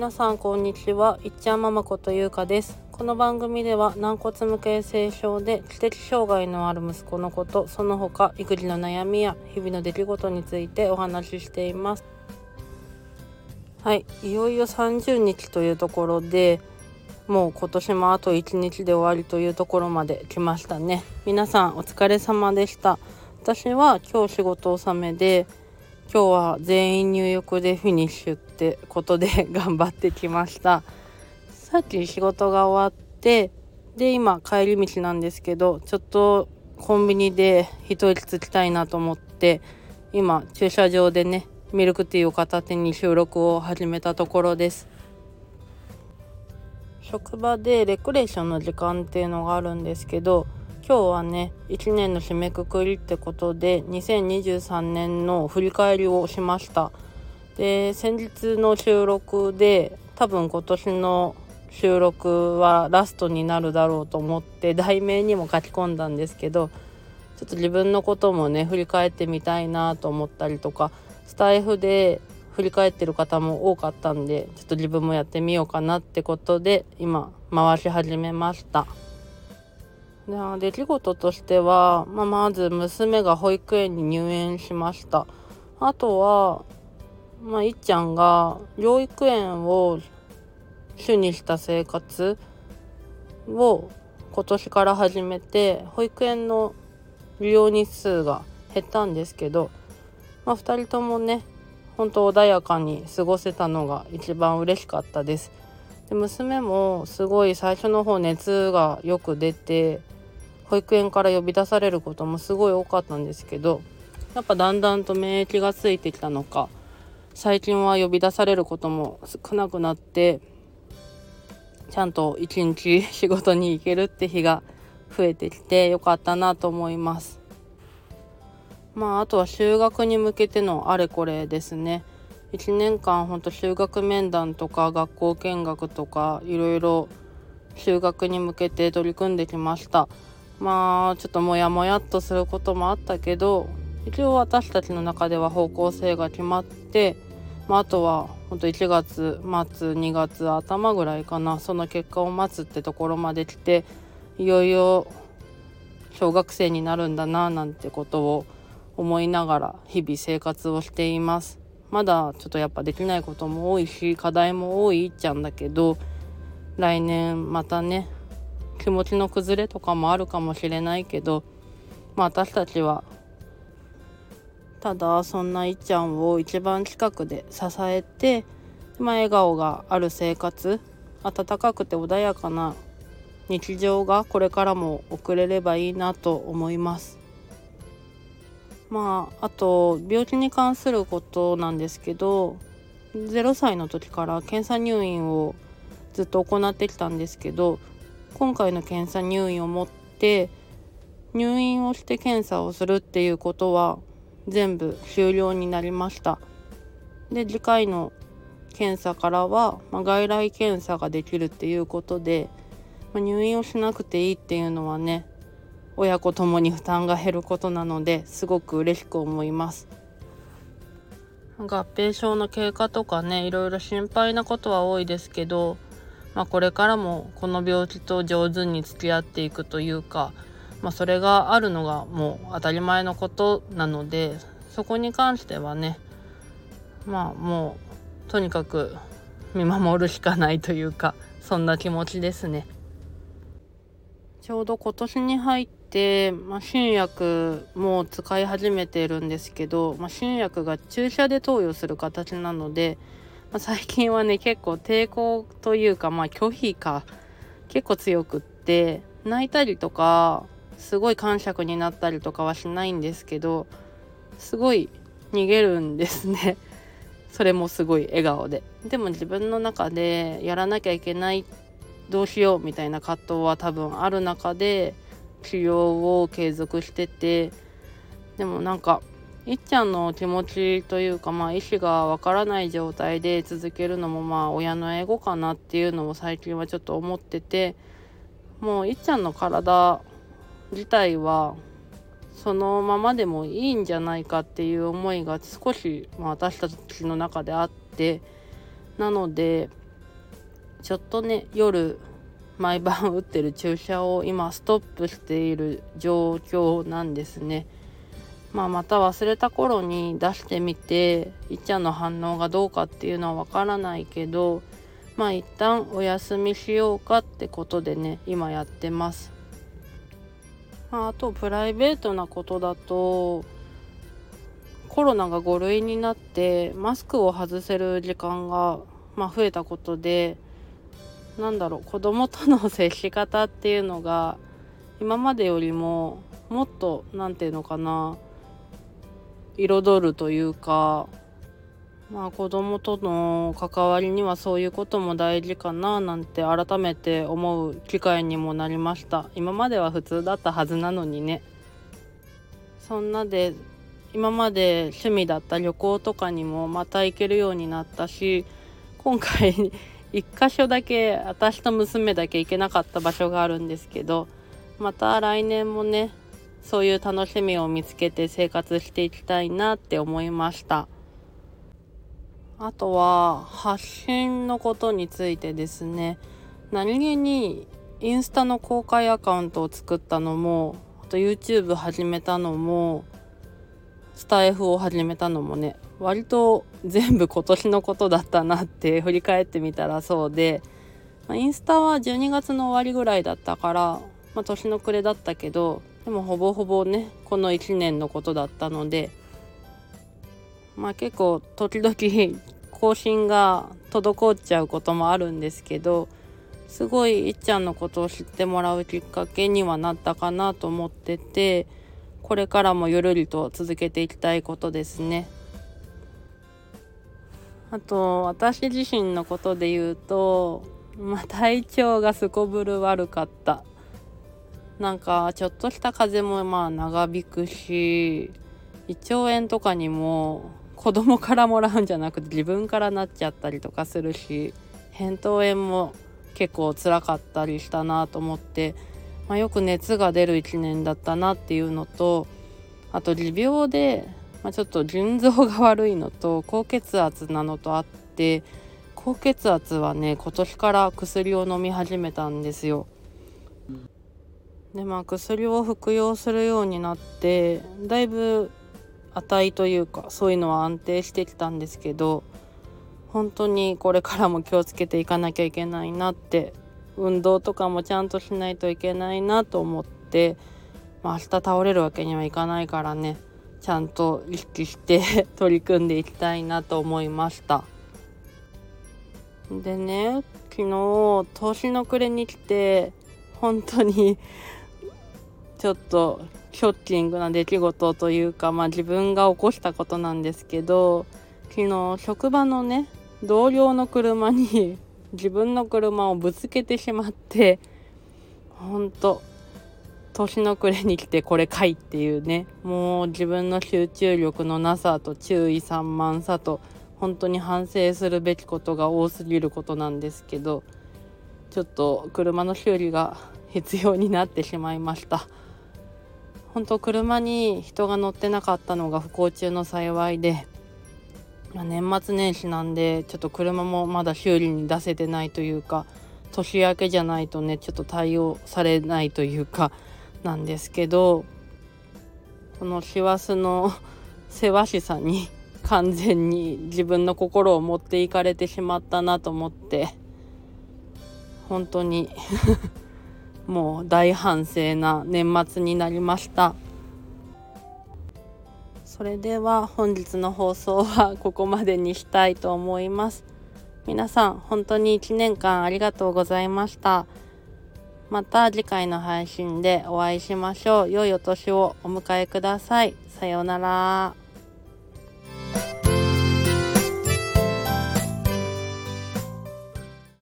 皆さんこんにちは。いっちゃんママことゆうかです。この番組では軟骨無形性症で知的障害のある息子のことその他育児の悩みや日々の出来事についてお話ししています。はい。いよいよ30日というところでもう今年もあと1日で終わりというところまで来ましたね。皆さんお疲れ様でした。私は今日仕事納めで今日は全員入浴でフィニッシュってことで 頑張ってきました。さっき仕事が終わってで今帰り道なんですけどちょっとコンビニで一息つきたいなと思って今駐車場でねミルクティーを片手に収録を始めたところです。職場でレクレーションの時間っていうのがあるんですけど今日はね1年の締めくくりってことで2023年の振り返りをしました。で先日の収録で多分今年の収録はラストになるだろうと思って題名にも書き込んだんですけどちょっと自分のこともね振り返ってみたいなと思ったりとかスタイフで振り返ってる方も多かったんでちょっと自分もやってみようかなってことで今回し始めました。で出来事としては、まあ、まず娘が保育園に入園しましたあとは、まあ、いっちゃんが療育園を主にした生活を今年から始めて保育園の利用日数が減ったんですけど、まあ、2人ともね本当穏やかに過ごせたのが一番嬉しかったです。で娘もすごい最初の方熱がよく出て保育園から呼び出されることもすごい多かったんですけどやっぱだんだんと免疫がついてきたのか最近は呼び出されることも少なくなってちゃんと一日仕事に行けるって日が増えてきてよかったなと思います。まああとは修学に向けてのあれこれですね。1年間ほんと修学面談とか学校見学とかいろいろ修学に向けて取り組んできました。まあちょっとモヤモヤっとすることもあったけど一応私たちの中では方向性が決まって、まあ、あとはほんと1月末2月頭ぐらいかな。その結果を待つってところまで来ていよいよ小学生になるんだななんてことを思いながら日々生活をしています。まだちょっとやっぱできないことも多いし課題も多いっちゃんだけど来年またね気持ちの崩れとかもあるかもしれないけど、まあ、私たちはただそんないっちゃんを一番近くで支えて、まあ、笑顔がある生活温かくて穏やかな日常がこれからも送れればいいなと思います。まああと病気に関することなんですけど0歳の時から検査入院をずっと行ってきたんですけど今回の検査入院をもって入院をして検査をするっていうことは全部終了になりました。で次回の検査からは、まあ、外来検査ができるっていうことで、まあ、入院をしなくていいっていうのはね親子ともに負担が減ることなのですごく嬉しく思います。合併症の経過とかねいろいろ心配なことは多いですけどまあ、これからもこの病気と上手に付き合っていくというか、まあ、それがあるのがもう当たり前のことなのでそこに関してはねまあもうとにかく見守るしかないというかそんな気持ちですね。ちょうど今年に入って、まあ、新薬も使い始めてるんですけど、まあ、新薬が注射で投与する形なのでまあ、最近はね結構抵抗というかまあ拒否か結構強くって泣いたりとかすごい感触になったりとかはしないんですけどすごい逃げるんですね。それもすごい笑顔で。でも自分の中でやらなきゃいけないどうしようみたいな葛藤は多分ある中で治療を継続しててでもなんかいっちゃんの気持ちというかまあ意思がわからない状態で続けるのもまあ親のエゴかなっていうのを最近はちょっと思っててもういっちゃんの体自体はそのままでもいいんじゃないかっていう思いが少し、まあ、私たちの中であってなのでちょっとね夜毎晩打ってる注射を今ストップしている状況なんですね。まあ、また忘れた頃に出してみていっちゃんの反応がどうかっていうのはわからないけどまあ一旦お休みしようかってことでね今やってます。あとプライベートなことだとコロナが5類になってマスクを外せる時間が、まあ、増えたことでなんだろう子供との接し方っていうのが今までよりももっと何て言うのかな彩るというかまあ子供との関わりにはそういうことも大事かななんて改めて思う機会にもなりました今までは普通だったはずなのにねそんなで今まで趣味だった旅行とかにもまた行けるようになったし今回 1箇所だけ私と娘だけ行けなかった場所があるんですけどまた来年もねそういう楽しみを見つけて生活していきたいなって思いました。あとは発信のことについてですね。何気にインスタの公開アカウントを作ったのもあと YouTube 始めたのもスタイフを始めたのもね割と全部今年のことだったなって振り返ってみたらそうで、ま、インスタは12月の終わりぐらいだったから、まあ、年の暮れだったけどでもほぼほぼねこの1年のことだったのでまあ結構時々更新が滞っちゃうこともあるんですけどすごいいっちゃんのことを知ってもらうきっかけにはなったかなと思っててこれからもゆるりと続けていきたいことですね。あと私自身のことで言うと、まあ、体調がすこぶる悪かったなんかちょっとした風邪もまあ長引くし胃腸炎とかにも子供からもらうんじゃなくて自分からなっちゃったりとかするし扁桃炎も結構辛かったりしたなと思って、まあ、よく熱が出る1年だったなっていうのとあと持病で、まあ、ちょっと腎臓が悪いのと高血圧なのとあって高血圧はね今年から薬を飲み始めたんですよ。でまあ薬を服用するようになってだいぶ値というかそういうのは安定してきたんですけど本当にこれからも気をつけていかなきゃいけないなって運動とかもちゃんとしないといけないなと思って、まあ、明日倒れるわけにはいかないからねちゃんと意識して 取り組んでいきたいなと思いました。でね昨日年の暮れに来て本当にちょっとショッキングな出来事というか、まあ、自分が起こしたことなんですけど昨日職場のね同僚の車に 自分の車をぶつけてしまってほんと年の暮れに来てこれかいっていうねもう自分の集中力のなさと注意散漫さと本当に反省するべきことが多すぎることなんですけどちょっと車の修理が必要になってしまいました。本当車に人が乗ってなかったのが不幸中の幸いで、まあ、年末年始なんでちょっと車もまだ修理に出せてないというか年明けじゃないとねちょっと対応されないというかなんですけどこの師走の 世話師さんに完全に 自分の心を持っていかれてしまったなと思って本当に もう大反省な年末になりました。それでは本日の放送はここまでにしたいと思います。皆さん本当に1年間ありがとうございました。また次回の配信でお会いしましょう。良いお年をお迎えください。さようなら。